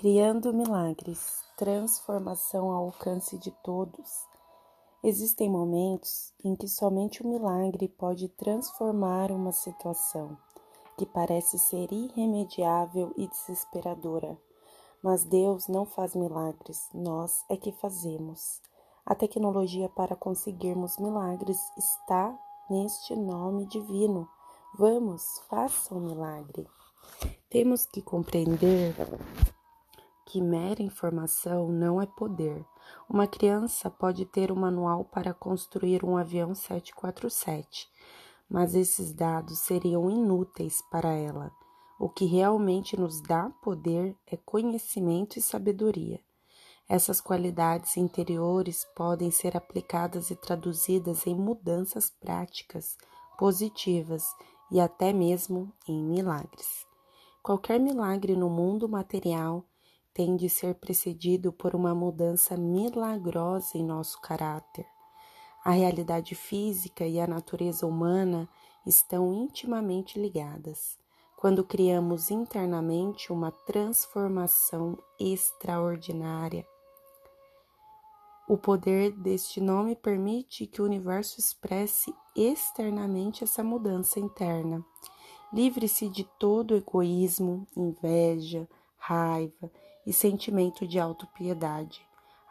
Criando milagres, transformação ao alcance de todos. Existem momentos em que somente o milagre pode transformar uma situação que parece ser irremediável e desesperadora. Mas Deus não faz milagres, nós é que fazemos. A tecnologia para conseguirmos milagres está neste nome divino. Vamos, faça um milagre. Temos que compreender que mera informação não é poder. Uma criança pode ter um manual para construir um avião 747, mas esses dados seriam inúteis para ela. O que realmente nos dá poder é conhecimento e sabedoria. Essas qualidades interiores podem ser aplicadas e traduzidas em mudanças práticas, positivas e até mesmo em milagres. Qualquer milagre no mundo material tem de ser precedido por uma mudança milagrosa em nosso caráter. A realidade física e a natureza humana estão intimamente ligadas. Quando criamos internamente uma transformação extraordinária, o poder deste nome permite que o universo expresse externamente essa mudança interna. Livre-se de todo egoísmo, inveja, raiva e sentimento de autopiedade.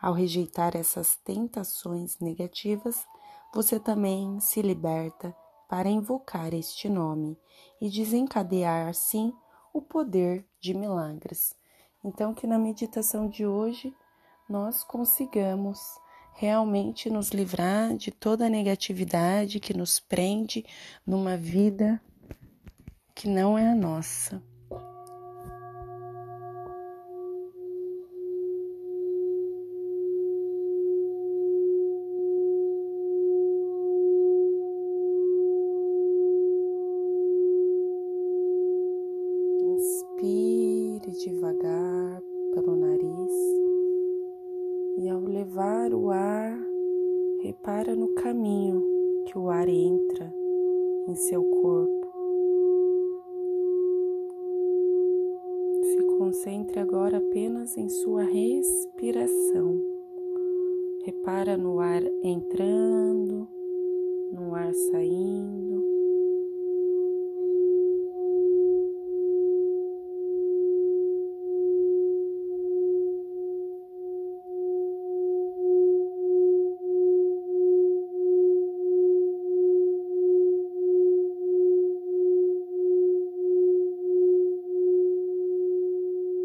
Ao rejeitar essas tentações negativas, você também se liberta para invocar este nome e desencadear assim o poder de milagres. Então, que na meditação de hoje nós consigamos realmente nos livrar de toda a negatividade que nos prende numa vida que não é a nossa. Levar o ar, repara no caminho que o ar entra em seu corpo. Se concentre agora apenas em sua respiração. Repara no ar entrando, no ar saindo